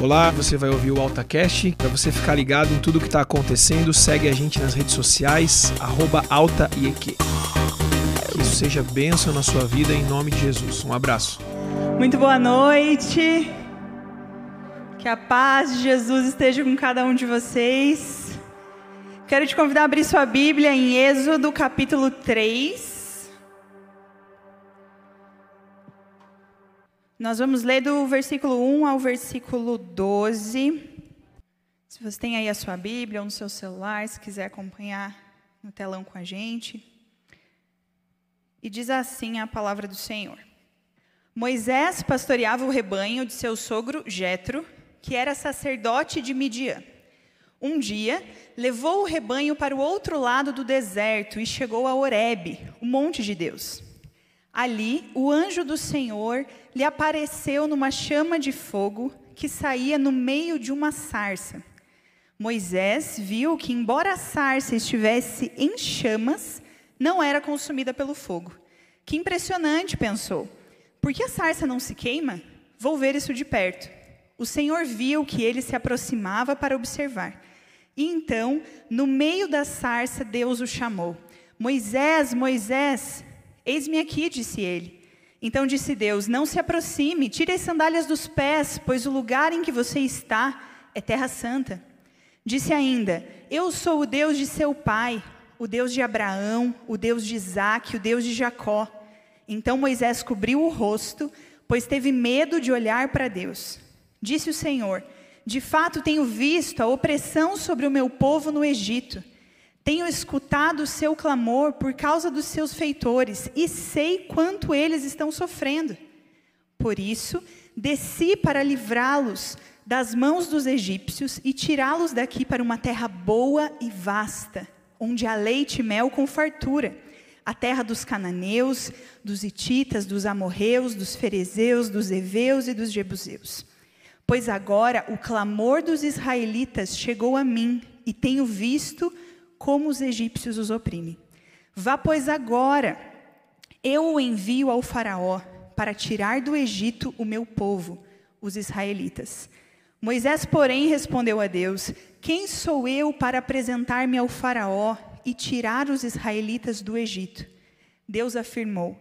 Olá, você vai ouvir o AltaCast. Para você ficar ligado em tudo que está acontecendo, segue a gente nas redes sociais, AltaIEQ. Que isso seja bênção na sua vida em nome de Jesus. Um abraço. Muito boa noite. Que a paz de Jesus esteja com cada um de vocês. Quero te convidar a abrir sua Bíblia em Êxodo capítulo 3. Nós vamos ler do versículo 1 ao versículo 12. Se você tem aí a sua Bíblia ou no seu celular, se quiser acompanhar no telão com a gente. E diz assim a palavra do Senhor. Moisés pastoreava o rebanho de seu sogro Jetro, que era sacerdote de Midian. Um dia, levou o rebanho para o outro lado do deserto e chegou a Horebe, o monte de Deus. Ali, o anjo do Senhor lhe apareceu numa chama de fogo que saía no meio de uma sarça. Moisés viu que, embora a sarça estivesse em chamas, não era consumida pelo fogo. Que impressionante, pensou. Por que a sarça não se queima? Vou ver isso de perto. O Senhor viu que ele se aproximava para observar. E então, no meio da sarça, Deus o chamou: Moisés, Moisés. Eis-me aqui, disse ele. Então disse Deus: Não se aproxime, tire as sandálias dos pés, pois o lugar em que você está é terra santa. Disse ainda: Eu sou o Deus de seu pai, o Deus de Abraão, o Deus de Isaque, o Deus de Jacó. Então Moisés cobriu o rosto, pois teve medo de olhar para Deus. Disse o Senhor: De fato tenho visto a opressão sobre o meu povo no Egito tenho escutado o seu clamor por causa dos seus feitores e sei quanto eles estão sofrendo. Por isso, desci para livrá-los das mãos dos egípcios e tirá-los daqui para uma terra boa e vasta, onde há leite e mel com fartura, a terra dos cananeus, dos ititas, dos amorreus, dos ferezeus, dos heveus e dos jebuseus. Pois agora o clamor dos israelitas chegou a mim e tenho visto como os egípcios os oprimem. Vá, pois, agora, eu o envio ao Faraó para tirar do Egito o meu povo, os israelitas. Moisés, porém, respondeu a Deus: Quem sou eu para apresentar-me ao Faraó e tirar os israelitas do Egito? Deus afirmou: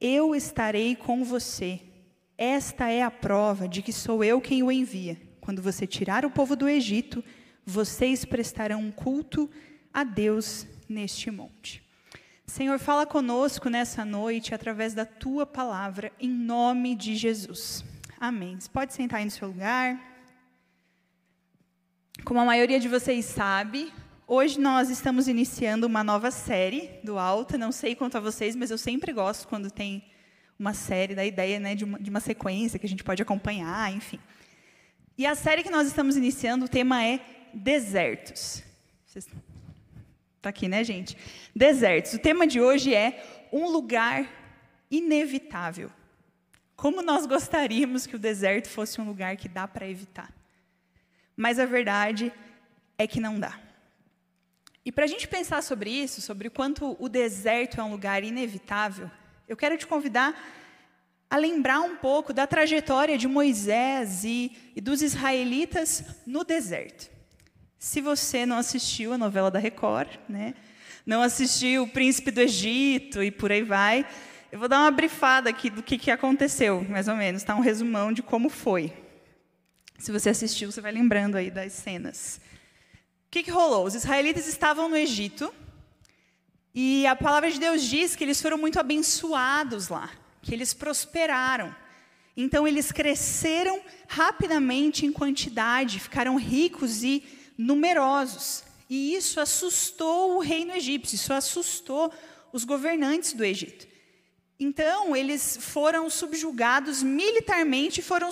Eu estarei com você. Esta é a prova de que sou eu quem o envia. Quando você tirar o povo do Egito, vocês prestarão um culto a Deus neste monte. Senhor, fala conosco nessa noite através da tua palavra, em nome de Jesus. Amém. Você pode sentar aí no seu lugar. Como a maioria de vocês sabe, hoje nós estamos iniciando uma nova série do Alta. Não sei quanto a vocês, mas eu sempre gosto quando tem uma série, da ideia né, de, uma, de uma sequência que a gente pode acompanhar, enfim. E a série que nós estamos iniciando, o tema é Desertos. Vocês Está aqui, né, gente? Desertos. O tema de hoje é um lugar inevitável. Como nós gostaríamos que o deserto fosse um lugar que dá para evitar. Mas a verdade é que não dá. E para a gente pensar sobre isso, sobre o quanto o deserto é um lugar inevitável, eu quero te convidar a lembrar um pouco da trajetória de Moisés e, e dos israelitas no deserto. Se você não assistiu a novela da Record, né? não assistiu O Príncipe do Egito e por aí vai, eu vou dar uma brifada aqui do que, que aconteceu, mais ou menos, tá? um resumão de como foi. Se você assistiu, você vai lembrando aí das cenas. O que, que rolou? Os israelitas estavam no Egito e a palavra de Deus diz que eles foram muito abençoados lá, que eles prosperaram. Então eles cresceram rapidamente em quantidade, ficaram ricos e numerosos. E isso assustou o reino egípcio, isso assustou os governantes do Egito. Então, eles foram subjugados militarmente e foram,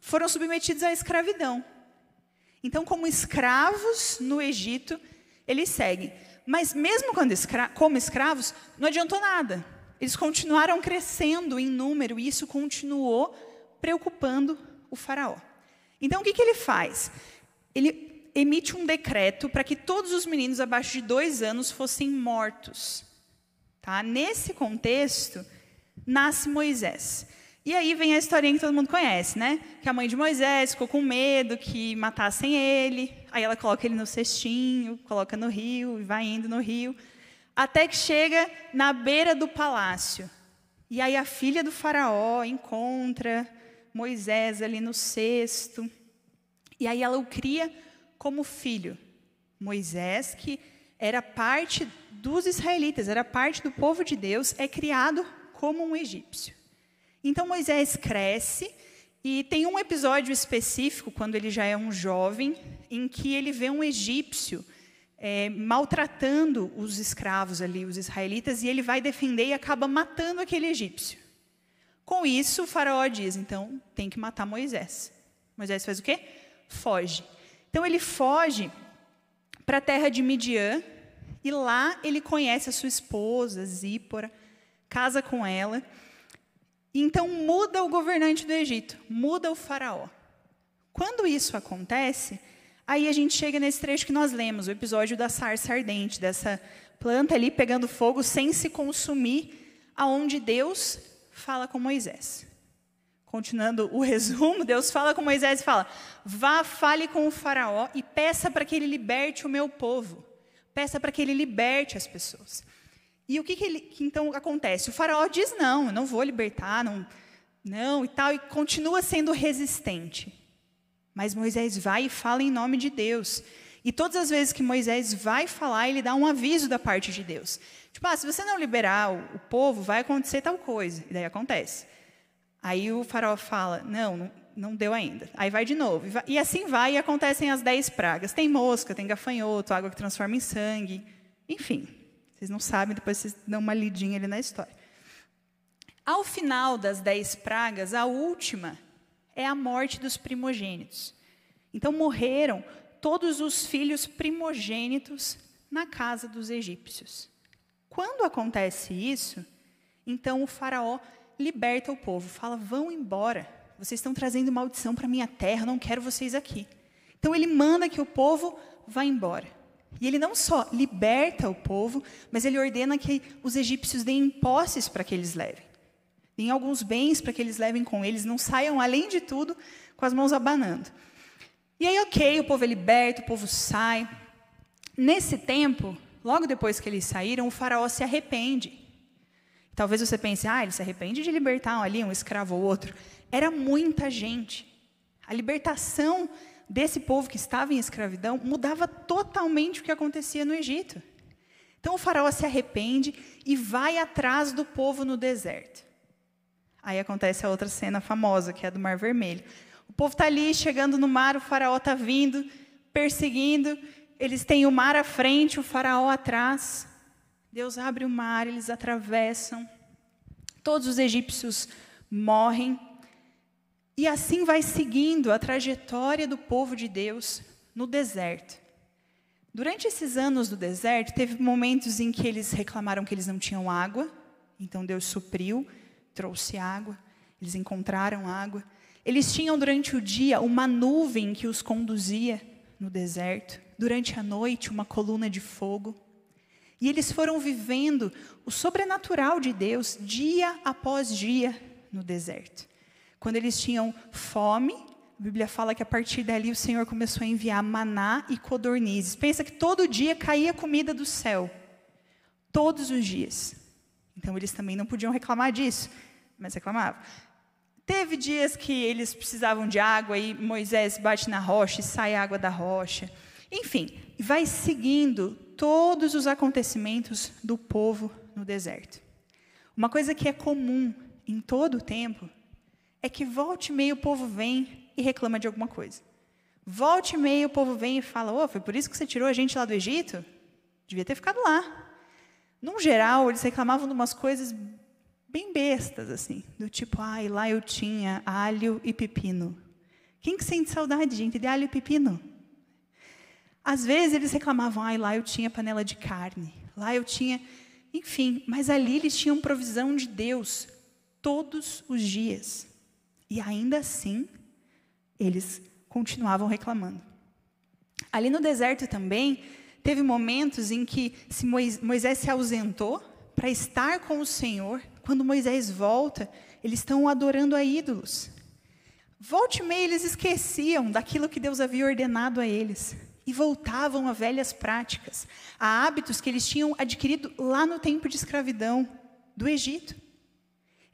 foram submetidos à escravidão. Então, como escravos no Egito, eles seguem. Mas, mesmo quando escra como escravos, não adiantou nada. Eles continuaram crescendo em número e isso continuou preocupando o Faraó. Então, o que, que ele faz? Ele emite um decreto para que todos os meninos abaixo de dois anos fossem mortos. Tá? Nesse contexto, nasce Moisés. E aí vem a historinha que todo mundo conhece, né? Que a mãe de Moisés ficou com medo que matassem ele. Aí ela coloca ele no cestinho, coloca no rio e vai indo no rio. Até que chega na beira do palácio. E aí a filha do faraó encontra Moisés ali no cesto. E aí ela o cria como filho. Moisés, que era parte dos israelitas, era parte do povo de Deus, é criado como um egípcio. Então Moisés cresce e tem um episódio específico, quando ele já é um jovem, em que ele vê um egípcio é, maltratando os escravos ali, os israelitas, e ele vai defender e acaba matando aquele egípcio. Com isso, o faraó diz: então tem que matar Moisés. Moisés faz o quê? Foge. Então ele foge para a terra de Midian, e lá ele conhece a sua esposa, Zípora, casa com ela. Então muda o governante do Egito, muda o faraó. Quando isso acontece, aí a gente chega nesse trecho que nós lemos, o episódio da sarça ardente, dessa planta ali pegando fogo sem se consumir, aonde Deus fala com Moisés. Continuando o resumo, Deus fala com Moisés e fala: Vá, fale com o Faraó e peça para que ele liberte o meu povo. Peça para que ele liberte as pessoas. E o que, que, ele, que então acontece? O faraó diz não, eu não vou libertar, não, não e tal, e continua sendo resistente. Mas Moisés vai e fala em nome de Deus. E todas as vezes que Moisés vai falar, ele dá um aviso da parte de Deus. Tipo, ah, se você não liberar o, o povo, vai acontecer tal coisa. E daí acontece. Aí o faraó fala, não, não, deu ainda. Aí vai de novo. E assim vai e acontecem as dez pragas. Tem mosca, tem gafanhoto, água que transforma em sangue. Enfim, vocês não sabem, depois vocês dão uma lidinha ali na história. Ao final das dez pragas, a última é a morte dos primogênitos. Então morreram todos os filhos primogênitos na casa dos egípcios. Quando acontece isso, então o faraó liberta o povo, fala: vão embora, vocês estão trazendo maldição para minha terra, não quero vocês aqui. Então ele manda que o povo vá embora. E ele não só liberta o povo, mas ele ordena que os egípcios deem posses para que eles levem. Deem alguns bens para que eles levem com eles, não saiam, além de tudo, com as mãos abanando. E aí, ok, o povo é liberto, o povo sai. Nesse tempo, logo depois que eles saíram, o faraó se arrepende. Talvez você pense, ah, ele se arrepende de libertar ali um escravo ou outro. Era muita gente. A libertação desse povo que estava em escravidão mudava totalmente o que acontecia no Egito. Então o faraó se arrepende e vai atrás do povo no deserto. Aí acontece a outra cena famosa, que é a do Mar Vermelho. O povo está ali chegando no mar, o faraó está vindo, perseguindo. Eles têm o mar à frente, o faraó atrás. Deus abre o mar, eles atravessam. Todos os egípcios morrem. E assim vai seguindo a trajetória do povo de Deus no deserto. Durante esses anos do deserto, teve momentos em que eles reclamaram que eles não tinham água, então Deus supriu, trouxe água, eles encontraram água. Eles tinham durante o dia uma nuvem que os conduzia no deserto, durante a noite, uma coluna de fogo. E eles foram vivendo o sobrenatural de Deus dia após dia no deserto. Quando eles tinham fome, a Bíblia fala que a partir dali o Senhor começou a enviar maná e codornizes. Pensa que todo dia caía comida do céu. Todos os dias. Então eles também não podiam reclamar disso, mas reclamavam. Teve dias que eles precisavam de água e Moisés bate na rocha e sai água da rocha. Enfim, vai seguindo todos os acontecimentos do povo no deserto. Uma coisa que é comum em todo o tempo é que volte e meio o povo vem e reclama de alguma coisa. Volte e meio o povo vem e fala: oh, foi por isso que você tirou a gente lá do Egito? Devia ter ficado lá. Num geral, eles reclamavam de umas coisas bem bestas, assim, do tipo, ai, lá eu tinha alho e pepino. Quem que sente saudade, gente, de alho e pepino? Às vezes eles reclamavam, ai, lá eu tinha panela de carne, lá eu tinha. Enfim, mas ali eles tinham provisão de Deus todos os dias. E ainda assim, eles continuavam reclamando. Ali no deserto também, teve momentos em que Moisés se ausentou para estar com o Senhor. Quando Moisés volta, eles estão adorando a ídolos. Volte e meia eles esqueciam daquilo que Deus havia ordenado a eles e voltavam a velhas práticas, a hábitos que eles tinham adquirido lá no tempo de escravidão do Egito.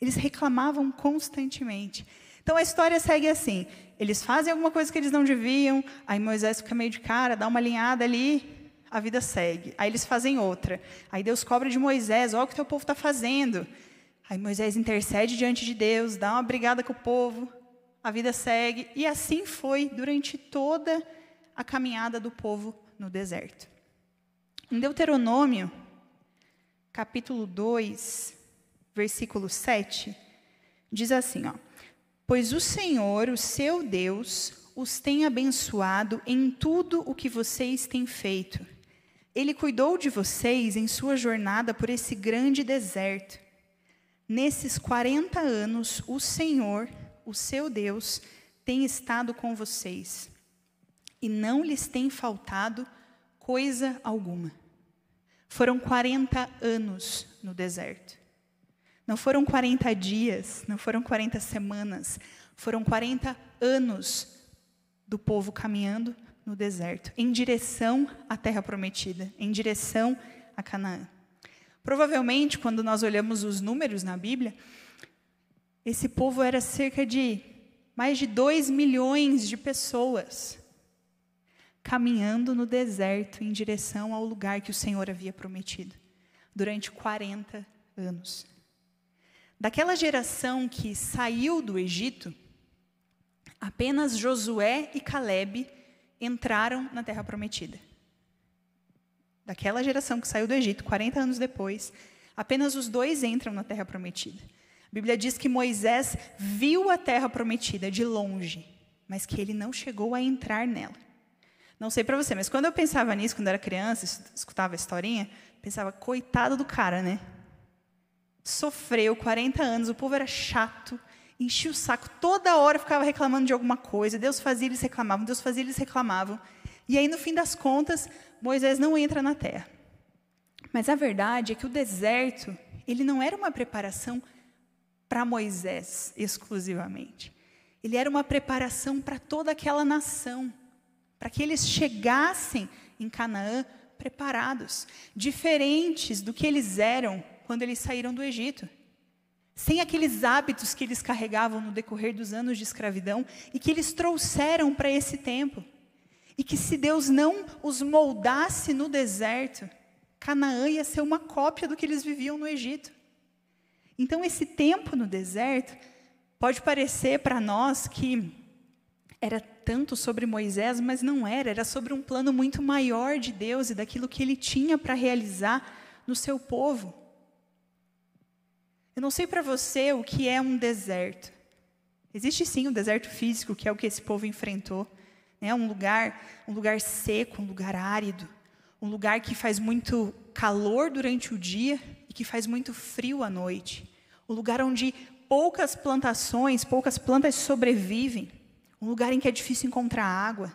Eles reclamavam constantemente. Então a história segue assim: eles fazem alguma coisa que eles não deviam, aí Moisés fica meio de cara, dá uma alinhada ali, a vida segue. Aí eles fazem outra. Aí Deus cobra de Moisés: olha o que teu povo está fazendo. Aí Moisés intercede diante de Deus, dá uma brigada com o povo a vida segue, e assim foi durante toda a caminhada do povo no deserto. Em Deuteronômio, capítulo 2, versículo 7, diz assim, ó: Pois o Senhor, o seu Deus, os tem abençoado em tudo o que vocês têm feito. Ele cuidou de vocês em sua jornada por esse grande deserto. Nesses 40 anos, o Senhor o seu Deus, tem estado com vocês e não lhes tem faltado coisa alguma. Foram 40 anos no deserto. Não foram 40 dias, não foram 40 semanas, foram 40 anos do povo caminhando no deserto, em direção à terra prometida, em direção a Canaã. Provavelmente, quando nós olhamos os números na Bíblia, esse povo era cerca de mais de 2 milhões de pessoas caminhando no deserto em direção ao lugar que o Senhor havia prometido durante 40 anos. Daquela geração que saiu do Egito, apenas Josué e Caleb entraram na terra prometida. Daquela geração que saiu do Egito, 40 anos depois, apenas os dois entram na terra prometida. A Bíblia diz que Moisés viu a terra prometida de longe, mas que ele não chegou a entrar nela. Não sei para você, mas quando eu pensava nisso, quando era criança, escutava a historinha, pensava, coitado do cara, né? Sofreu 40 anos, o povo era chato, enchia o saco, toda hora ficava reclamando de alguma coisa, Deus fazia, eles reclamavam, Deus fazia, eles reclamavam. E aí, no fim das contas, Moisés não entra na terra. Mas a verdade é que o deserto, ele não era uma preparação para Moisés exclusivamente. Ele era uma preparação para toda aquela nação, para que eles chegassem em Canaã preparados, diferentes do que eles eram quando eles saíram do Egito. Sem aqueles hábitos que eles carregavam no decorrer dos anos de escravidão e que eles trouxeram para esse tempo. E que se Deus não os moldasse no deserto, Canaã ia ser uma cópia do que eles viviam no Egito. Então, esse tempo no deserto pode parecer para nós que era tanto sobre Moisés, mas não era, era sobre um plano muito maior de Deus e daquilo que ele tinha para realizar no seu povo. Eu não sei para você o que é um deserto. Existe sim um deserto físico, que é o que esse povo enfrentou, né? Um lugar, um lugar seco, um lugar árido, um lugar que faz muito calor durante o dia que faz muito frio à noite, um lugar onde poucas plantações, poucas plantas sobrevivem, um lugar em que é difícil encontrar água.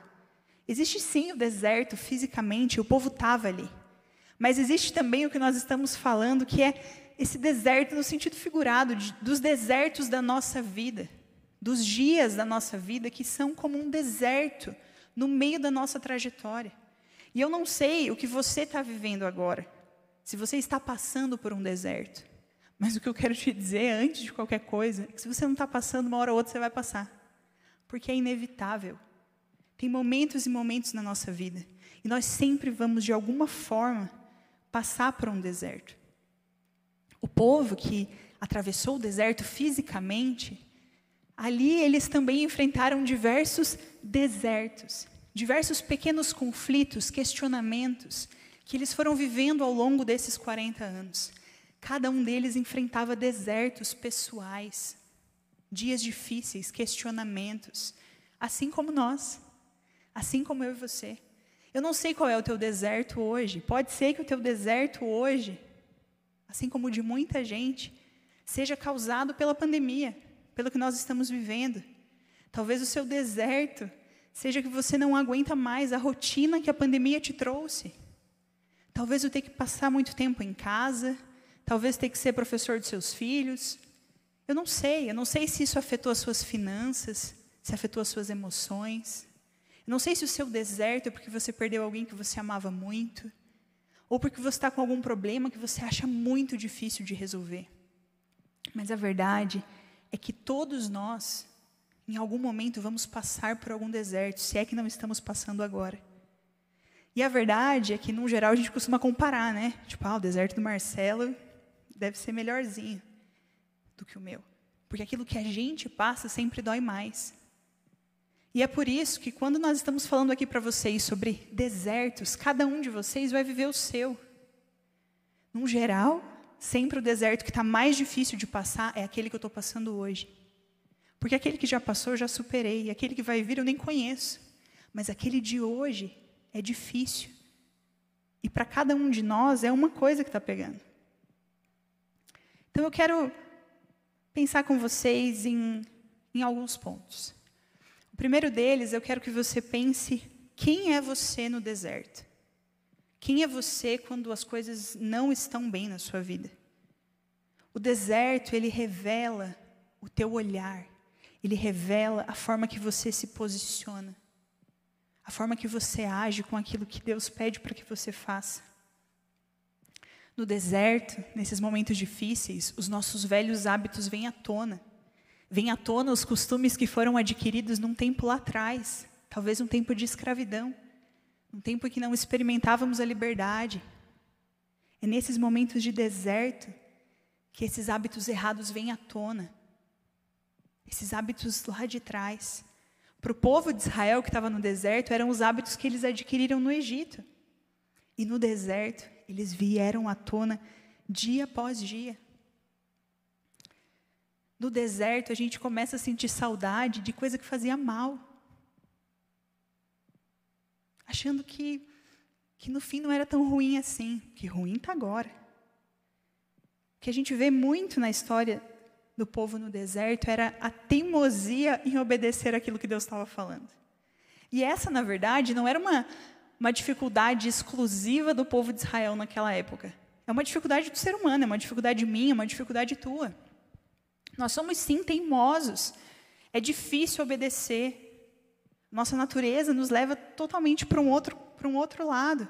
Existe sim o deserto fisicamente, o povo estava ali. Mas existe também o que nós estamos falando, que é esse deserto no sentido figurado, de, dos desertos da nossa vida, dos dias da nossa vida que são como um deserto no meio da nossa trajetória. E eu não sei o que você está vivendo agora se você está passando por um deserto. Mas o que eu quero te dizer antes de qualquer coisa é que se você não está passando, uma hora ou outra você vai passar. Porque é inevitável. Tem momentos e momentos na nossa vida. E nós sempre vamos, de alguma forma, passar por um deserto. O povo que atravessou o deserto fisicamente, ali eles também enfrentaram diversos desertos, diversos pequenos conflitos, questionamentos, que eles foram vivendo ao longo desses 40 anos. Cada um deles enfrentava desertos pessoais, dias difíceis, questionamentos, assim como nós, assim como eu e você. Eu não sei qual é o teu deserto hoje. Pode ser que o teu deserto hoje, assim como o de muita gente, seja causado pela pandemia, pelo que nós estamos vivendo. Talvez o seu deserto seja que você não aguenta mais a rotina que a pandemia te trouxe. Talvez eu tenha que passar muito tempo em casa, talvez tenha que ser professor de seus filhos. Eu não sei, eu não sei se isso afetou as suas finanças, se afetou as suas emoções. Eu não sei se o seu deserto é porque você perdeu alguém que você amava muito, ou porque você está com algum problema que você acha muito difícil de resolver. Mas a verdade é que todos nós, em algum momento, vamos passar por algum deserto, se é que não estamos passando agora. E a verdade é que, no geral, a gente costuma comparar, né? Tipo, ah, o deserto do Marcelo deve ser melhorzinho do que o meu. Porque aquilo que a gente passa sempre dói mais. E é por isso que quando nós estamos falando aqui para vocês sobre desertos, cada um de vocês vai viver o seu. Num geral, sempre o deserto que está mais difícil de passar é aquele que eu estou passando hoje. Porque aquele que já passou eu já superei, e aquele que vai vir eu nem conheço. Mas aquele de hoje é difícil. E para cada um de nós é uma coisa que está pegando. Então eu quero pensar com vocês em, em alguns pontos. O primeiro deles, eu quero que você pense quem é você no deserto. Quem é você quando as coisas não estão bem na sua vida? O deserto, ele revela o teu olhar, ele revela a forma que você se posiciona, a forma que você age com aquilo que Deus pede para que você faça. No deserto, nesses momentos difíceis, os nossos velhos hábitos vêm à tona. Vêm à tona os costumes que foram adquiridos num tempo lá atrás, talvez um tempo de escravidão, um tempo em que não experimentávamos a liberdade. É nesses momentos de deserto que esses hábitos errados vêm à tona. Esses hábitos lá de trás. Para o povo de Israel que estava no deserto, eram os hábitos que eles adquiriram no Egito. E no deserto, eles vieram à tona dia após dia. No deserto, a gente começa a sentir saudade de coisa que fazia mal. Achando que, que no fim não era tão ruim assim. Que ruim está agora. O que a gente vê muito na história do povo no deserto era a teimosia em obedecer aquilo que Deus estava falando. E essa, na verdade, não era uma uma dificuldade exclusiva do povo de Israel naquela época. É uma dificuldade do ser humano, é uma dificuldade minha, é uma dificuldade tua. Nós somos sim teimosos. É difícil obedecer. Nossa natureza nos leva totalmente para um outro, para um outro lado.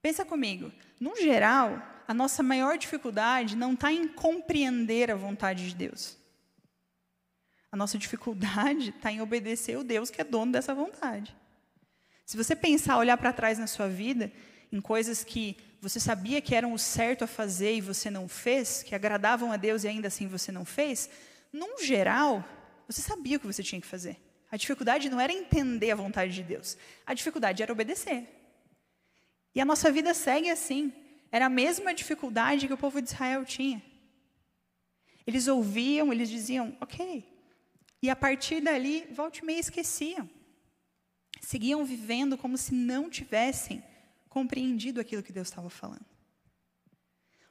Pensa comigo. No geral, a nossa maior dificuldade não está em compreender a vontade de Deus. A nossa dificuldade está em obedecer o Deus que é dono dessa vontade. Se você pensar, olhar para trás na sua vida, em coisas que você sabia que eram o certo a fazer e você não fez, que agradavam a Deus e ainda assim você não fez, num geral, você sabia o que você tinha que fazer. A dificuldade não era entender a vontade de Deus, a dificuldade era obedecer. E a nossa vida segue assim. Era a mesma dificuldade que o povo de Israel tinha. Eles ouviam, eles diziam, ok. E a partir dali, volte e meia esqueciam seguiam vivendo como se não tivessem compreendido aquilo que Deus estava falando.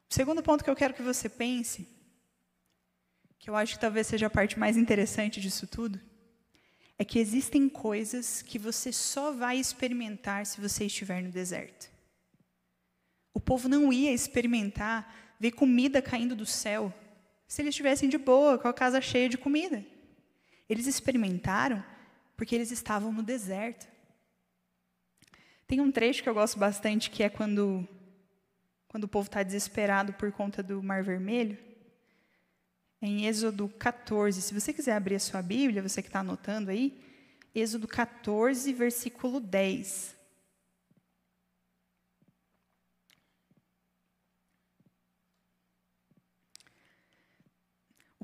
O segundo ponto que eu quero que você pense, que eu acho que talvez seja a parte mais interessante disso tudo, é que existem coisas que você só vai experimentar se você estiver no deserto. O povo não ia experimentar ver comida caindo do céu se eles estivessem de boa, com a casa cheia de comida. Eles experimentaram porque eles estavam no deserto. Tem um trecho que eu gosto bastante que é quando, quando o povo está desesperado por conta do Mar Vermelho. Em Êxodo 14. Se você quiser abrir a sua Bíblia, você que está anotando aí, Êxodo 14, versículo 10.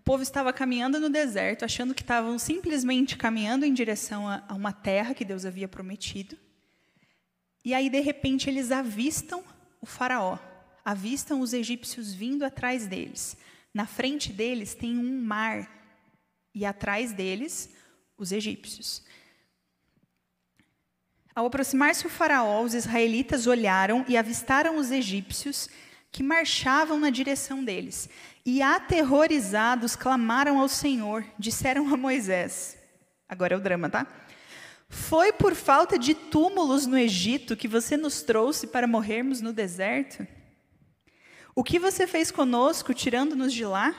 Povo estava caminhando no deserto, achando que estavam simplesmente caminhando em direção a, uma terra que Deus havia prometido. E aí, de repente, eles avistam o Faraó, avistam os egípcios vindo atrás deles. Na frente deles tem um mar, e atrás deles, os egípcios. Ao aproximar-se o Faraó, os israelitas olharam e avistaram os egípcios que marchavam na direção deles. E aterrorizados clamaram ao Senhor, disseram a Moisés. Agora é o drama, tá? Foi por falta de túmulos no Egito que você nos trouxe para morrermos no deserto? O que você fez conosco, tirando-nos de lá?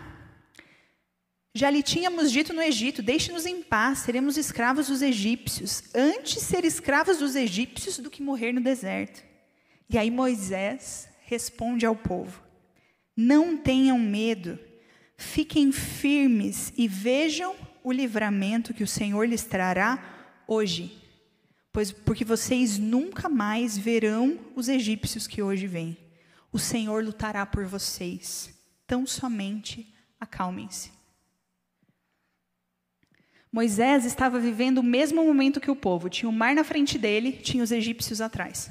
Já lhe tínhamos dito no Egito: Deixe-nos em paz, seremos escravos dos egípcios. Antes ser escravos dos egípcios do que morrer no deserto. E aí Moisés responde ao povo: Não tenham medo, fiquem firmes e vejam o livramento que o Senhor lhes trará hoje. Pois porque vocês nunca mais verão os egípcios que hoje vêm. O Senhor lutará por vocês. Tão somente acalmem-se. Moisés estava vivendo o mesmo momento que o povo. Tinha o mar na frente dele, tinha os egípcios atrás.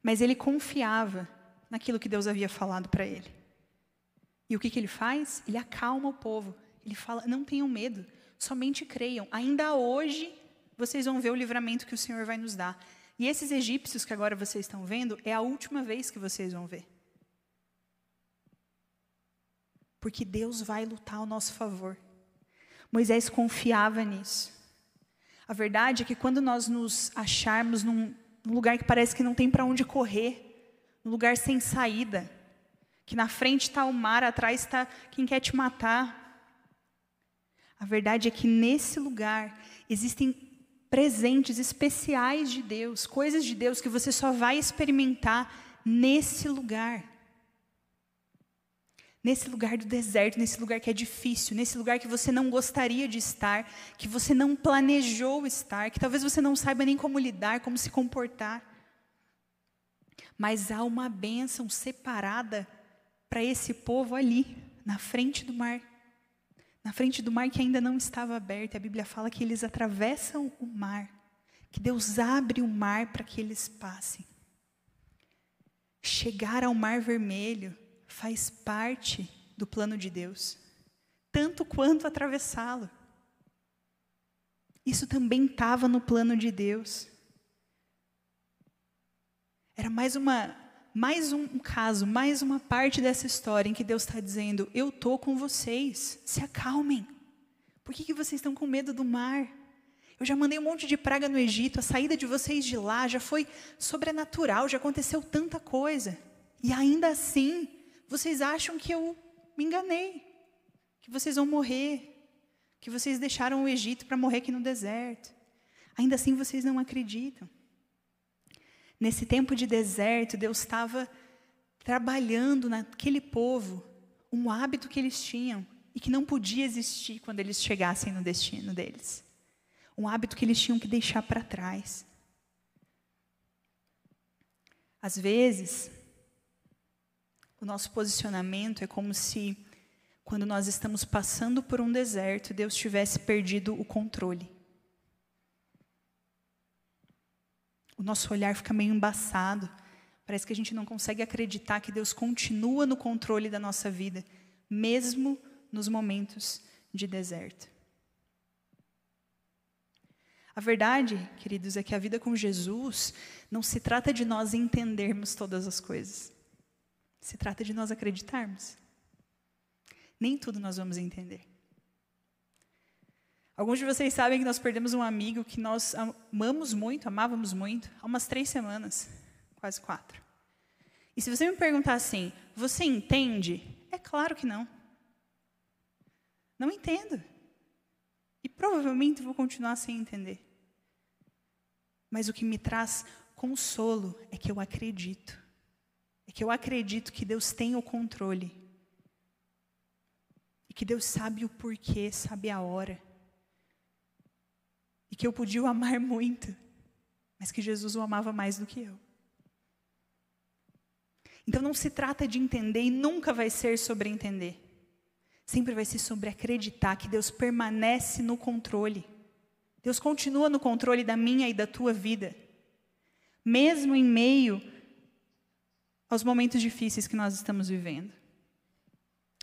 Mas ele confiava naquilo que Deus havia falado para ele. E o que, que ele faz? Ele acalma o povo. Ele fala: não tenham medo, somente creiam. Ainda hoje vocês vão ver o livramento que o Senhor vai nos dar. E esses egípcios que agora vocês estão vendo, é a última vez que vocês vão ver. Porque Deus vai lutar ao nosso favor. Moisés confiava nisso. A verdade é que quando nós nos acharmos num, num lugar que parece que não tem para onde correr, num lugar sem saída, que na frente está o mar, atrás está quem quer te matar. A verdade é que nesse lugar existem presentes especiais de Deus, coisas de Deus que você só vai experimentar nesse lugar nesse lugar do deserto, nesse lugar que é difícil, nesse lugar que você não gostaria de estar, que você não planejou estar, que talvez você não saiba nem como lidar, como se comportar. Mas há uma bênção separada para esse povo ali, na frente do mar. Na frente do mar que ainda não estava aberto. A Bíblia fala que eles atravessam o mar, que Deus abre o mar para que eles passem. Chegar ao Mar Vermelho faz parte do plano de Deus, tanto quanto atravessá-lo. Isso também estava no plano de Deus. Era mais uma, mais um caso, mais uma parte dessa história em que Deus está dizendo: Eu estou com vocês, se acalmem. Por que, que vocês estão com medo do mar? Eu já mandei um monte de praga no Egito, a saída de vocês de lá já foi sobrenatural, já aconteceu tanta coisa. E ainda assim, vocês acham que eu me enganei, que vocês vão morrer, que vocês deixaram o Egito para morrer aqui no deserto. Ainda assim vocês não acreditam. Nesse tempo de deserto, Deus estava trabalhando naquele povo um hábito que eles tinham e que não podia existir quando eles chegassem no destino deles. Um hábito que eles tinham que deixar para trás. Às vezes, o nosso posicionamento é como se, quando nós estamos passando por um deserto, Deus tivesse perdido o controle. O nosso olhar fica meio embaçado. Parece que a gente não consegue acreditar que Deus continua no controle da nossa vida, mesmo nos momentos de deserto. A verdade, queridos, é que a vida com Jesus não se trata de nós entendermos todas as coisas. Se trata de nós acreditarmos. Nem tudo nós vamos entender. Alguns de vocês sabem que nós perdemos um amigo que nós amamos muito, amávamos muito, há umas três semanas, quase quatro. E se você me perguntar assim, você entende? É claro que não. Não entendo. E provavelmente vou continuar sem entender. Mas o que me traz consolo é que eu acredito é que eu acredito que Deus tem o controle. E que Deus sabe o porquê, sabe a hora. E que eu podia o amar muito, mas que Jesus o amava mais do que eu. Então não se trata de entender e nunca vai ser sobre entender. Sempre vai ser sobre acreditar que Deus permanece no controle. Deus continua no controle da minha e da tua vida. Mesmo em meio aos momentos difíceis que nós estamos vivendo.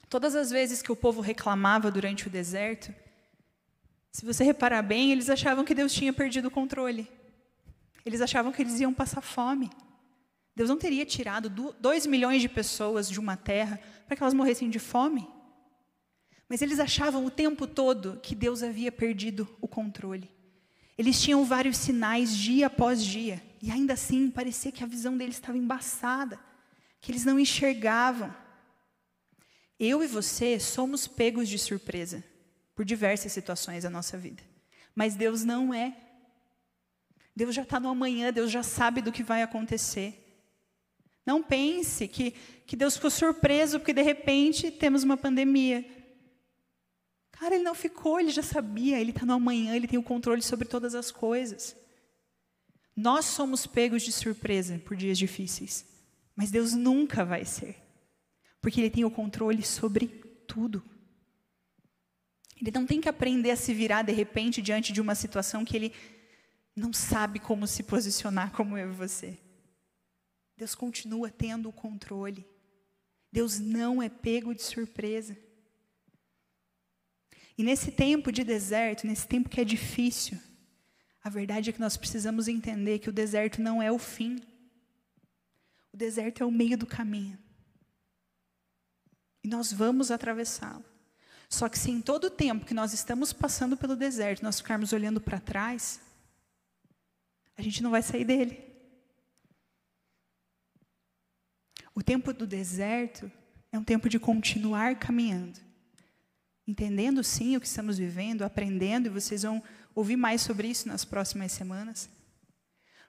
Todas as vezes que o povo reclamava durante o deserto, se você reparar bem, eles achavam que Deus tinha perdido o controle. Eles achavam que eles iam passar fome. Deus não teria tirado dois milhões de pessoas de uma terra para que elas morressem de fome. Mas eles achavam o tempo todo que Deus havia perdido o controle. Eles tinham vários sinais dia após dia, e ainda assim parecia que a visão deles estava embaçada que eles não enxergavam. Eu e você somos pegos de surpresa por diversas situações da nossa vida. Mas Deus não é. Deus já está no amanhã, Deus já sabe do que vai acontecer. Não pense que, que Deus ficou surpreso porque de repente temos uma pandemia. Cara, ele não ficou, ele já sabia, ele está no amanhã, ele tem o controle sobre todas as coisas. Nós somos pegos de surpresa por dias difíceis, mas Deus nunca vai ser, porque Ele tem o controle sobre tudo. Ele não tem que aprender a se virar de repente diante de uma situação que ele não sabe como se posicionar, como eu e você. Deus continua tendo o controle. Deus não é pego de surpresa. E nesse tempo de deserto, nesse tempo que é difícil, a verdade é que nós precisamos entender que o deserto não é o fim. O deserto é o meio do caminho. E nós vamos atravessá-lo. Só que se em todo o tempo que nós estamos passando pelo deserto, nós ficarmos olhando para trás, a gente não vai sair dele. O tempo do deserto é um tempo de continuar caminhando entendendo sim o que estamos vivendo, aprendendo, e vocês vão ouvir mais sobre isso nas próximas semanas.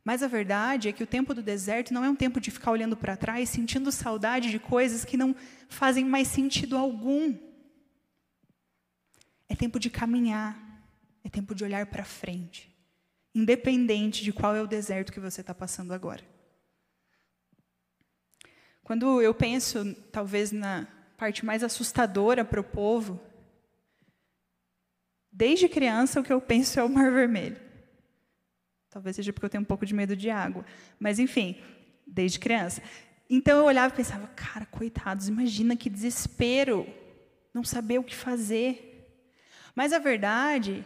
Mas a verdade é que o tempo do deserto não é um tempo de ficar olhando para trás, sentindo saudade de coisas que não fazem mais sentido algum. É tempo de caminhar, é tempo de olhar para frente, independente de qual é o deserto que você está passando agora. Quando eu penso, talvez, na parte mais assustadora para o povo, Desde criança, o que eu penso é o Mar Vermelho. Talvez seja porque eu tenho um pouco de medo de água. Mas, enfim, desde criança. Então eu olhava e pensava, cara, coitados, imagina que desespero não saber o que fazer. Mas a verdade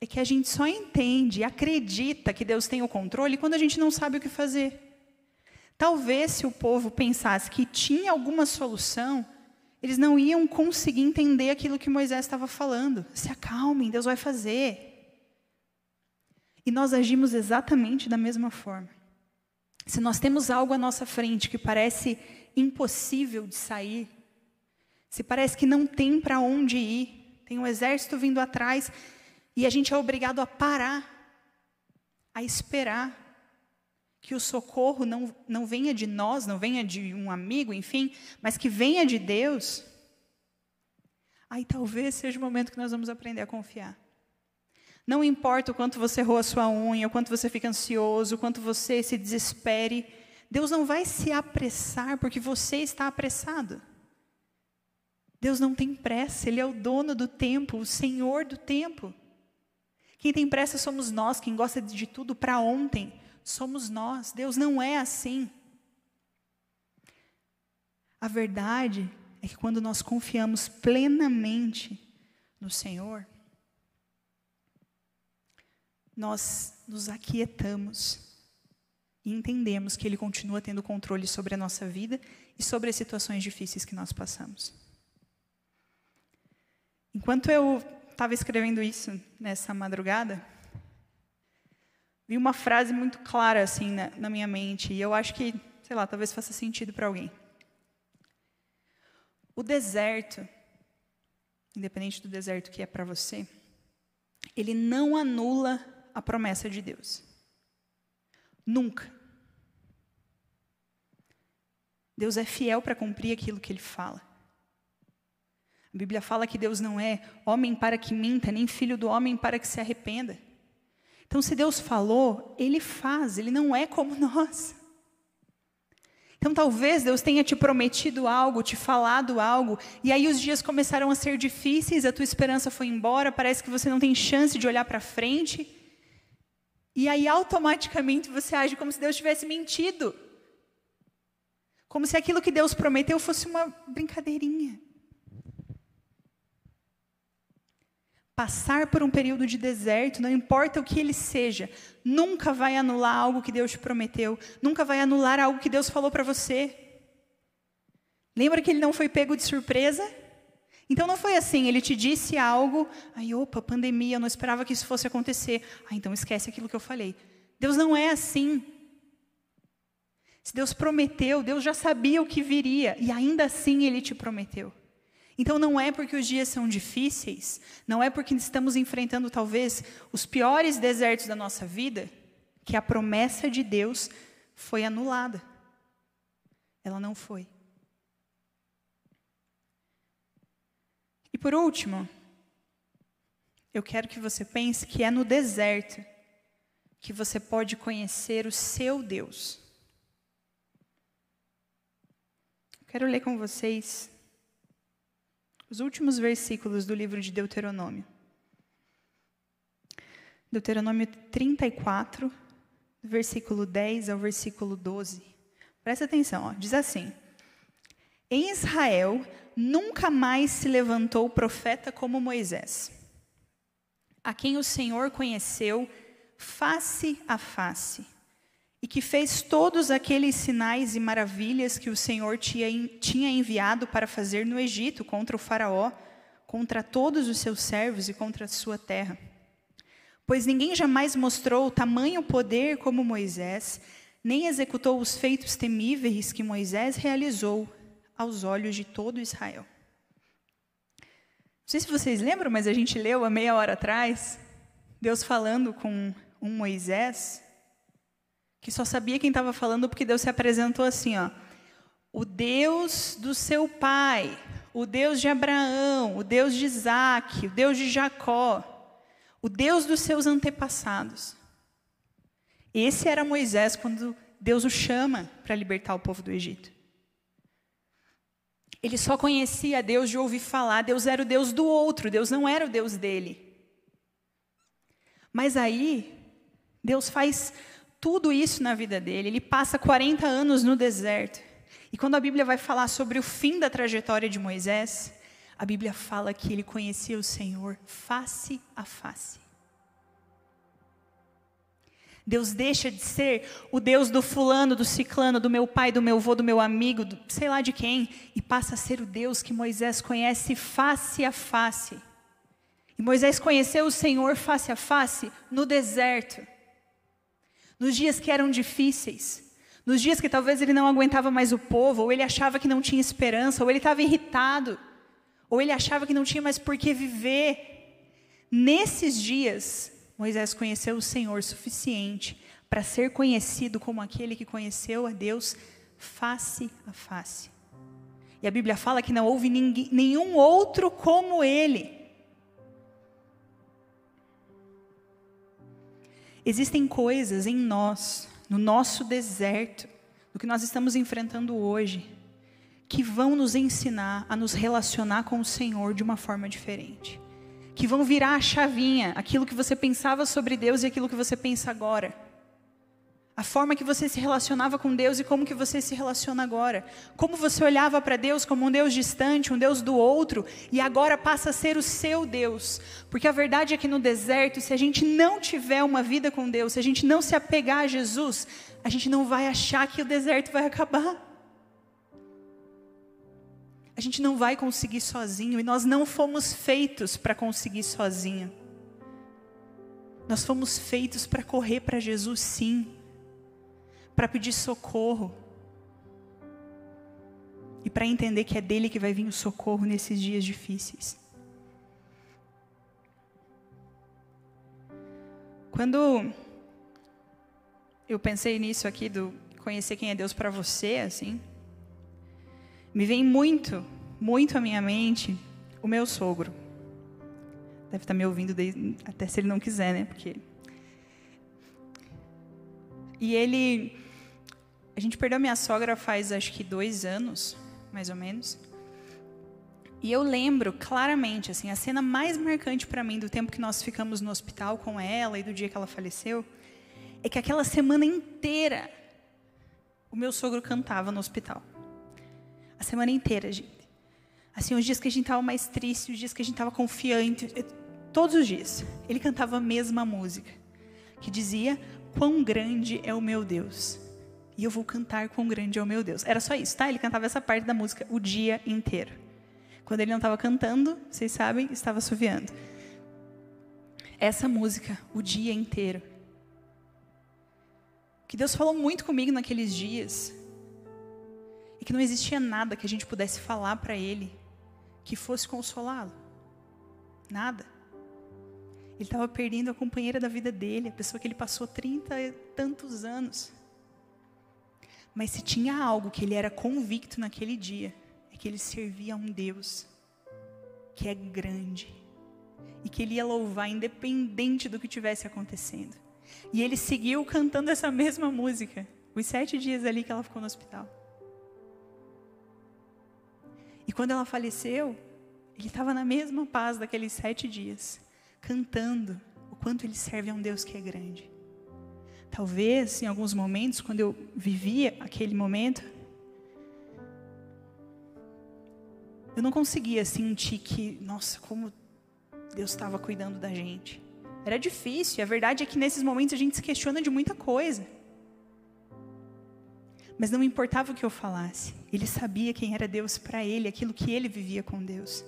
é que a gente só entende acredita que Deus tem o controle quando a gente não sabe o que fazer. Talvez se o povo pensasse que tinha alguma solução, eles não iam conseguir entender aquilo que Moisés estava falando. Se acalmem, Deus vai fazer. E nós agimos exatamente da mesma forma. Se nós temos algo à nossa frente que parece impossível de sair, se parece que não tem para onde ir, tem um exército vindo atrás e a gente é obrigado a parar, a esperar que o socorro não, não venha de nós, não venha de um amigo, enfim, mas que venha de Deus, aí talvez seja o momento que nós vamos aprender a confiar. Não importa o quanto você roa sua unha, o quanto você fica ansioso, o quanto você se desespere, Deus não vai se apressar porque você está apressado. Deus não tem pressa, Ele é o dono do tempo, o Senhor do tempo. Quem tem pressa somos nós, quem gosta de tudo para ontem somos nós. Deus não é assim. A verdade é que quando nós confiamos plenamente no Senhor, nós nos aquietamos e entendemos que Ele continua tendo controle sobre a nossa vida e sobre as situações difíceis que nós passamos. Enquanto eu estava escrevendo isso nessa madrugada, vi uma frase muito clara assim na, na minha mente e eu acho que, sei lá, talvez faça sentido para alguém. O deserto, independente do deserto que é para você, ele não anula a promessa de Deus. Nunca. Deus é fiel para cumprir aquilo que ele fala. A Bíblia fala que Deus não é homem para que minta, nem filho do homem para que se arrependa. Então, se Deus falou, Ele faz, Ele não é como nós. Então, talvez Deus tenha te prometido algo, te falado algo, e aí os dias começaram a ser difíceis, a tua esperança foi embora, parece que você não tem chance de olhar para frente, e aí automaticamente você age como se Deus tivesse mentido. Como se aquilo que Deus prometeu fosse uma brincadeirinha. Passar por um período de deserto, não importa o que ele seja, nunca vai anular algo que Deus te prometeu, nunca vai anular algo que Deus falou para você. Lembra que ele não foi pego de surpresa? Então não foi assim, ele te disse algo, aí opa, pandemia, eu não esperava que isso fosse acontecer. Ah, então esquece aquilo que eu falei. Deus não é assim. Se Deus prometeu, Deus já sabia o que viria, e ainda assim ele te prometeu. Então não é porque os dias são difíceis, não é porque estamos enfrentando talvez os piores desertos da nossa vida, que a promessa de Deus foi anulada. Ela não foi. E por último, eu quero que você pense que é no deserto que você pode conhecer o seu Deus. Quero ler com vocês os últimos versículos do livro de Deuteronômio. Deuteronômio 34, versículo 10 ao versículo 12. Presta atenção, ó, diz assim: Em Israel nunca mais se levantou profeta como Moisés, a quem o Senhor conheceu face a face, e que fez todos aqueles sinais e maravilhas que o Senhor tinha enviado para fazer no Egito contra o Faraó, contra todos os seus servos e contra a sua terra. Pois ninguém jamais mostrou tamanho poder como Moisés, nem executou os feitos temíveis que Moisés realizou aos olhos de todo Israel. Não sei se vocês lembram, mas a gente leu há meia hora atrás, Deus falando com um Moisés que só sabia quem estava falando porque Deus se apresentou assim, ó. O Deus do seu pai, o Deus de Abraão, o Deus de Isaac, o Deus de Jacó, o Deus dos seus antepassados. Esse era Moisés quando Deus o chama para libertar o povo do Egito. Ele só conhecia Deus de ouvir falar, Deus era o Deus do outro, Deus não era o Deus dele. Mas aí, Deus faz tudo isso na vida dele. Ele passa 40 anos no deserto. E quando a Bíblia vai falar sobre o fim da trajetória de Moisés, a Bíblia fala que ele conhecia o Senhor face a face. Deus deixa de ser o Deus do fulano, do ciclano, do meu pai, do meu avô, do meu amigo, do, sei lá de quem, e passa a ser o Deus que Moisés conhece face a face. E Moisés conheceu o Senhor face a face no deserto nos dias que eram difíceis, nos dias que talvez ele não aguentava mais o povo, ou ele achava que não tinha esperança, ou ele estava irritado, ou ele achava que não tinha mais por que viver. Nesses dias, Moisés conheceu o Senhor suficiente para ser conhecido como aquele que conheceu a Deus face a face. E a Bíblia fala que não houve ninguém, nenhum outro como ele. Existem coisas em nós, no nosso deserto, no que nós estamos enfrentando hoje, que vão nos ensinar a nos relacionar com o Senhor de uma forma diferente. Que vão virar a chavinha, aquilo que você pensava sobre Deus e aquilo que você pensa agora. A forma que você se relacionava com Deus e como que você se relaciona agora. Como você olhava para Deus como um Deus distante, um Deus do outro, e agora passa a ser o seu Deus. Porque a verdade é que no deserto, se a gente não tiver uma vida com Deus, se a gente não se apegar a Jesus, a gente não vai achar que o deserto vai acabar. A gente não vai conseguir sozinho, e nós não fomos feitos para conseguir sozinho. Nós fomos feitos para correr para Jesus, sim para pedir socorro e para entender que é dele que vai vir o socorro nesses dias difíceis. Quando eu pensei nisso aqui do conhecer quem é Deus para você, assim, me vem muito, muito à minha mente o meu sogro. Deve estar me ouvindo desde, até se ele não quiser, né? Porque e ele a gente perdeu minha sogra faz acho que dois anos, mais ou menos. E eu lembro claramente, assim, a cena mais marcante para mim do tempo que nós ficamos no hospital com ela e do dia que ela faleceu, é que aquela semana inteira o meu sogro cantava no hospital. A semana inteira, gente. Assim, os dias que a gente estava mais triste, os dias que a gente estava confiante, todos os dias, ele cantava a mesma música, que dizia: "Quão grande é o meu Deus". E eu vou cantar quão grande é o meu Deus. Era só isso, tá? Ele cantava essa parte da música o dia inteiro. Quando ele não estava cantando, vocês sabem, estava assoviando. Essa música, o dia inteiro. Que Deus falou muito comigo naqueles dias. E que não existia nada que a gente pudesse falar para Ele que fosse consolá-lo. Nada. Ele estava perdendo a companheira da vida dele, a pessoa que ele passou trinta e tantos anos. Mas se tinha algo que ele era convicto naquele dia, é que ele servia a um Deus que é grande e que ele ia louvar independente do que tivesse acontecendo. E ele seguiu cantando essa mesma música, os sete dias ali que ela ficou no hospital. E quando ela faleceu, ele estava na mesma paz daqueles sete dias, cantando o quanto ele serve a um Deus que é grande. Talvez, em alguns momentos, quando eu vivia aquele momento, eu não conseguia sentir que, nossa, como Deus estava cuidando da gente. Era difícil, a verdade é que nesses momentos a gente se questiona de muita coisa. Mas não importava o que eu falasse, ele sabia quem era Deus para ele, aquilo que ele vivia com Deus.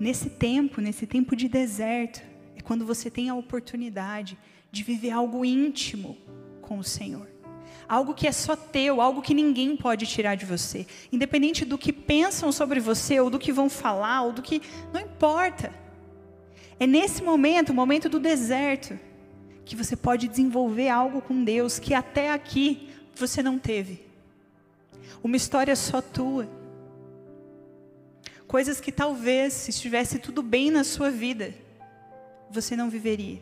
Nesse tempo, nesse tempo de deserto, é quando você tem a oportunidade de viver algo íntimo com o Senhor. Algo que é só teu, algo que ninguém pode tirar de você. Independente do que pensam sobre você, ou do que vão falar, ou do que. Não importa. É nesse momento, o momento do deserto, que você pode desenvolver algo com Deus que até aqui você não teve. Uma história só tua. Coisas que talvez, se estivesse tudo bem na sua vida, você não viveria.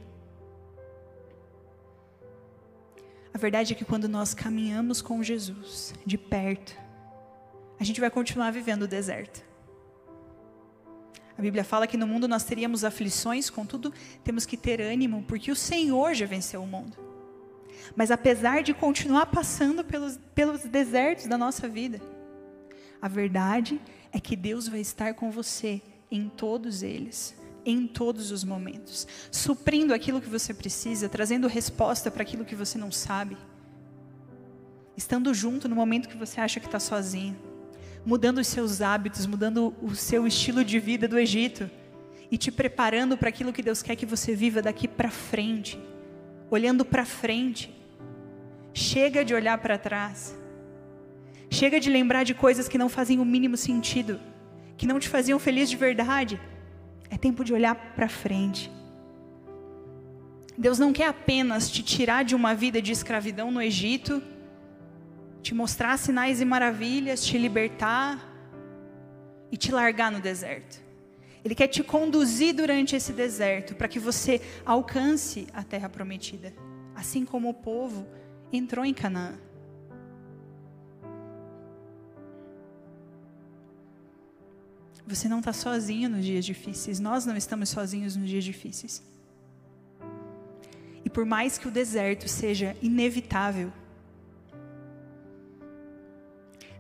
A verdade é que quando nós caminhamos com Jesus de perto, a gente vai continuar vivendo o deserto. A Bíblia fala que no mundo nós teríamos aflições, contudo, temos que ter ânimo, porque o Senhor já venceu o mundo. Mas apesar de continuar passando pelos, pelos desertos da nossa vida, a verdade é que Deus vai estar com você em todos eles, em todos os momentos, suprindo aquilo que você precisa, trazendo resposta para aquilo que você não sabe, estando junto no momento que você acha que está sozinho mudando os seus hábitos, mudando o seu estilo de vida do Egito e te preparando para aquilo que Deus quer que você viva daqui para frente, olhando para frente. Chega de olhar para trás. Chega de lembrar de coisas que não fazem o mínimo sentido, que não te faziam feliz de verdade. É tempo de olhar para frente. Deus não quer apenas te tirar de uma vida de escravidão no Egito te mostrar sinais e maravilhas, te libertar e te largar no deserto. Ele quer te conduzir durante esse deserto para que você alcance a terra prometida, assim como o povo entrou em Canaã. Você não está sozinho nos dias difíceis, nós não estamos sozinhos nos dias difíceis. E por mais que o deserto seja inevitável,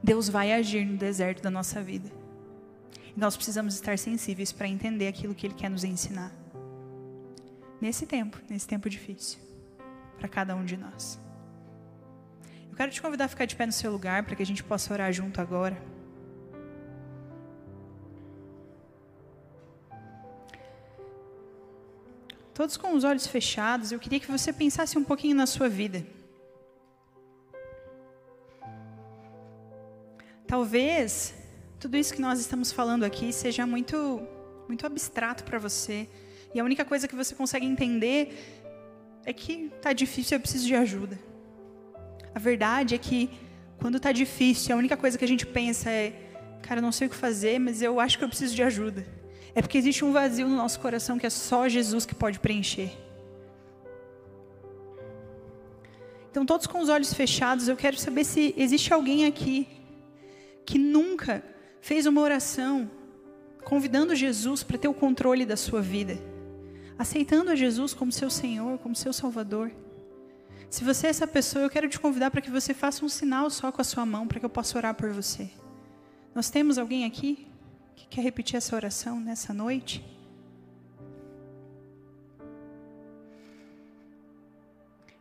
Deus vai agir no deserto da nossa vida. Nós precisamos estar sensíveis para entender aquilo que Ele quer nos ensinar. Nesse tempo, nesse tempo difícil, para cada um de nós. Eu quero te convidar a ficar de pé no seu lugar para que a gente possa orar junto agora. Todos com os olhos fechados, eu queria que você pensasse um pouquinho na sua vida. Talvez tudo isso que nós estamos falando aqui seja muito, muito abstrato para você. E a única coisa que você consegue entender é que está difícil eu preciso de ajuda. A verdade é que quando está difícil, a única coisa que a gente pensa é: cara, eu não sei o que fazer, mas eu acho que eu preciso de ajuda. É porque existe um vazio no nosso coração que é só Jesus que pode preencher. Então, todos com os olhos fechados, eu quero saber se existe alguém aqui que nunca fez uma oração convidando Jesus para ter o controle da sua vida, aceitando a Jesus como seu Senhor, como seu Salvador. Se você é essa pessoa, eu quero te convidar para que você faça um sinal só com a sua mão para que eu possa orar por você. Nós temos alguém aqui que quer repetir essa oração nessa noite?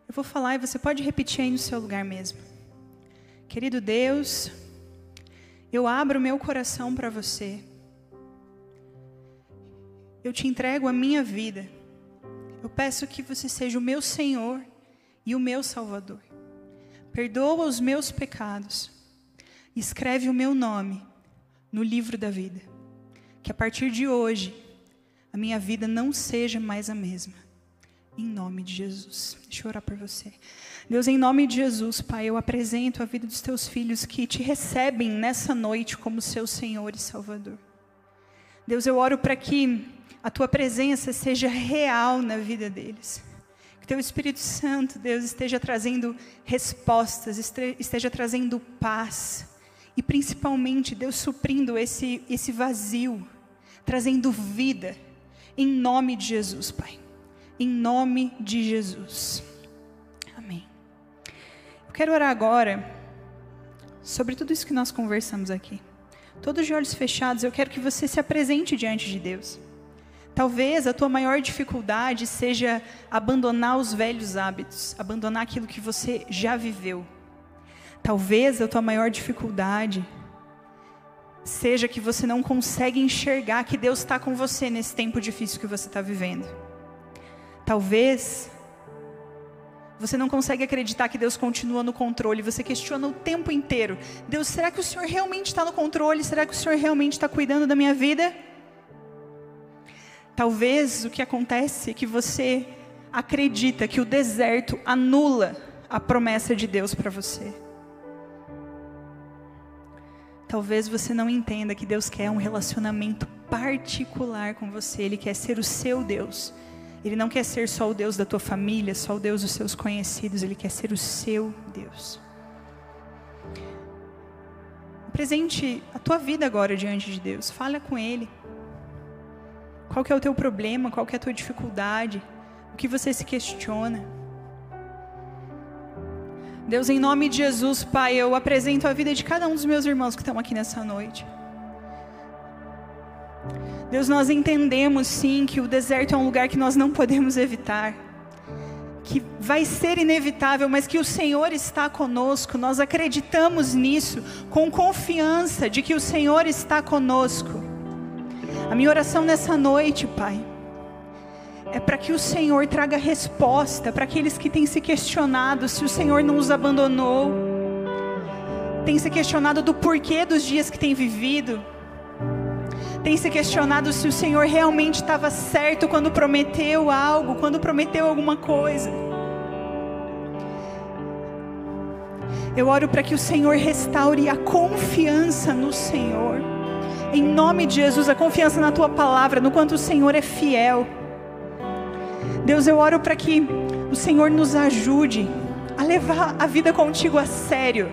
Eu vou falar e você pode repetir aí no seu lugar mesmo. Querido Deus, eu abro meu coração para você. Eu te entrego a minha vida. Eu peço que você seja o meu Senhor e o meu Salvador. Perdoa os meus pecados. Escreve o meu nome no livro da vida. Que a partir de hoje, a minha vida não seja mais a mesma. Em nome de Jesus. Deixa eu orar por você. Deus, em nome de Jesus, Pai, eu apresento a vida dos teus filhos que te recebem nessa noite como seu Senhor e Salvador. Deus, eu oro para que a tua presença seja real na vida deles. Que teu Espírito Santo, Deus, esteja trazendo respostas, esteja trazendo paz. E principalmente, Deus, suprindo esse, esse vazio, trazendo vida. Em nome de Jesus, Pai. Em nome de Jesus. Amém. Eu quero orar agora sobre tudo isso que nós conversamos aqui. Todos de olhos fechados, eu quero que você se apresente diante de Deus. Talvez a tua maior dificuldade seja abandonar os velhos hábitos, abandonar aquilo que você já viveu. Talvez a tua maior dificuldade seja que você não consegue enxergar que Deus está com você nesse tempo difícil que você está vivendo. Talvez você não consegue acreditar que Deus continua no controle. Você questiona o tempo inteiro: Deus, será que o Senhor realmente está no controle? Será que o Senhor realmente está cuidando da minha vida? Talvez o que acontece é que você acredita que o deserto anula a promessa de Deus para você. Talvez você não entenda que Deus quer um relacionamento particular com você, Ele quer ser o seu Deus. Ele não quer ser só o Deus da tua família, só o Deus dos seus conhecidos, ele quer ser o seu Deus. Presente a tua vida agora diante de Deus. Fala com ele. Qual que é o teu problema? Qual que é a tua dificuldade? O que você se questiona? Deus, em nome de Jesus, Pai, eu apresento a vida de cada um dos meus irmãos que estão aqui nessa noite. Deus, nós entendemos sim que o deserto é um lugar que nós não podemos evitar, que vai ser inevitável, mas que o Senhor está conosco, nós acreditamos nisso, com confiança de que o Senhor está conosco. A minha oração nessa noite, Pai, é para que o Senhor traga resposta para aqueles que têm se questionado se o Senhor não os abandonou, têm se questionado do porquê dos dias que têm vivido tem se questionado se o Senhor realmente estava certo quando prometeu algo, quando prometeu alguma coisa. Eu oro para que o Senhor restaure a confiança no Senhor. Em nome de Jesus, a confiança na tua palavra, no quanto o Senhor é fiel. Deus, eu oro para que o Senhor nos ajude a levar a vida contigo a sério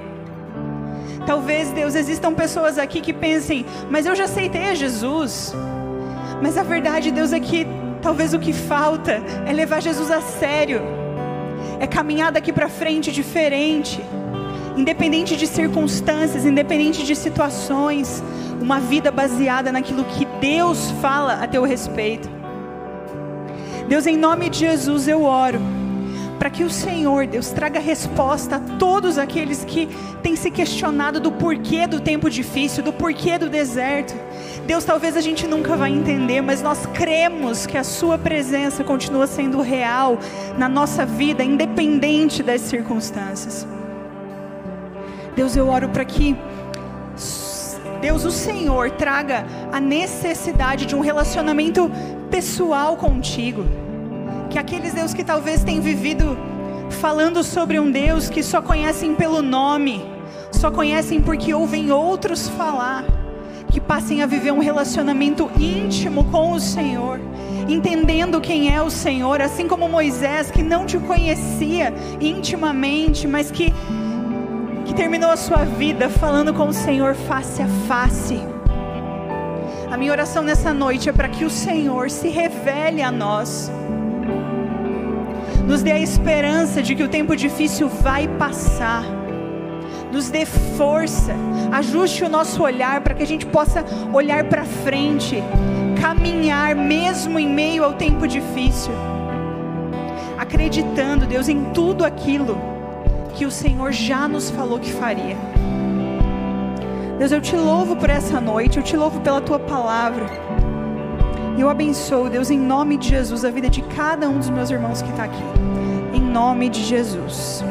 Talvez, Deus, existam pessoas aqui que pensem, mas eu já aceitei a Jesus. Mas a verdade, Deus, é que talvez o que falta é levar Jesus a sério, é caminhar daqui para frente diferente, independente de circunstâncias, independente de situações, uma vida baseada naquilo que Deus fala a teu respeito. Deus, em nome de Jesus eu oro para que o Senhor, Deus, traga resposta a todos aqueles que têm se questionado do porquê do tempo difícil, do porquê do deserto. Deus, talvez a gente nunca vai entender, mas nós cremos que a Sua presença continua sendo real na nossa vida, independente das circunstâncias. Deus, eu oro para que Deus, o Senhor, traga a necessidade de um relacionamento pessoal contigo que aqueles Deus que talvez tenham vivido falando sobre um Deus que só conhecem pelo nome, só conhecem porque ouvem outros falar, que passem a viver um relacionamento íntimo com o Senhor, entendendo quem é o Senhor, assim como Moisés que não te conhecia intimamente, mas que que terminou a sua vida falando com o Senhor face a face. A minha oração nessa noite é para que o Senhor se revele a nós nos dê a esperança de que o tempo difícil vai passar. Nos dê força, ajuste o nosso olhar para que a gente possa olhar para frente, caminhar mesmo em meio ao tempo difícil, acreditando, Deus, em tudo aquilo que o Senhor já nos falou que faria. Deus, eu te louvo por essa noite, eu te louvo pela tua palavra. Eu abençoo, Deus, em nome de Jesus, a vida de cada um dos meus irmãos que está aqui. Em nome de Jesus.